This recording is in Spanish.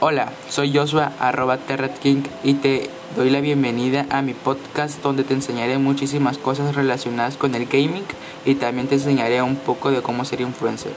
Hola, soy Joshua arroba King y te doy la bienvenida a mi podcast donde te enseñaré muchísimas cosas relacionadas con el gaming y también te enseñaré un poco de cómo ser influencer.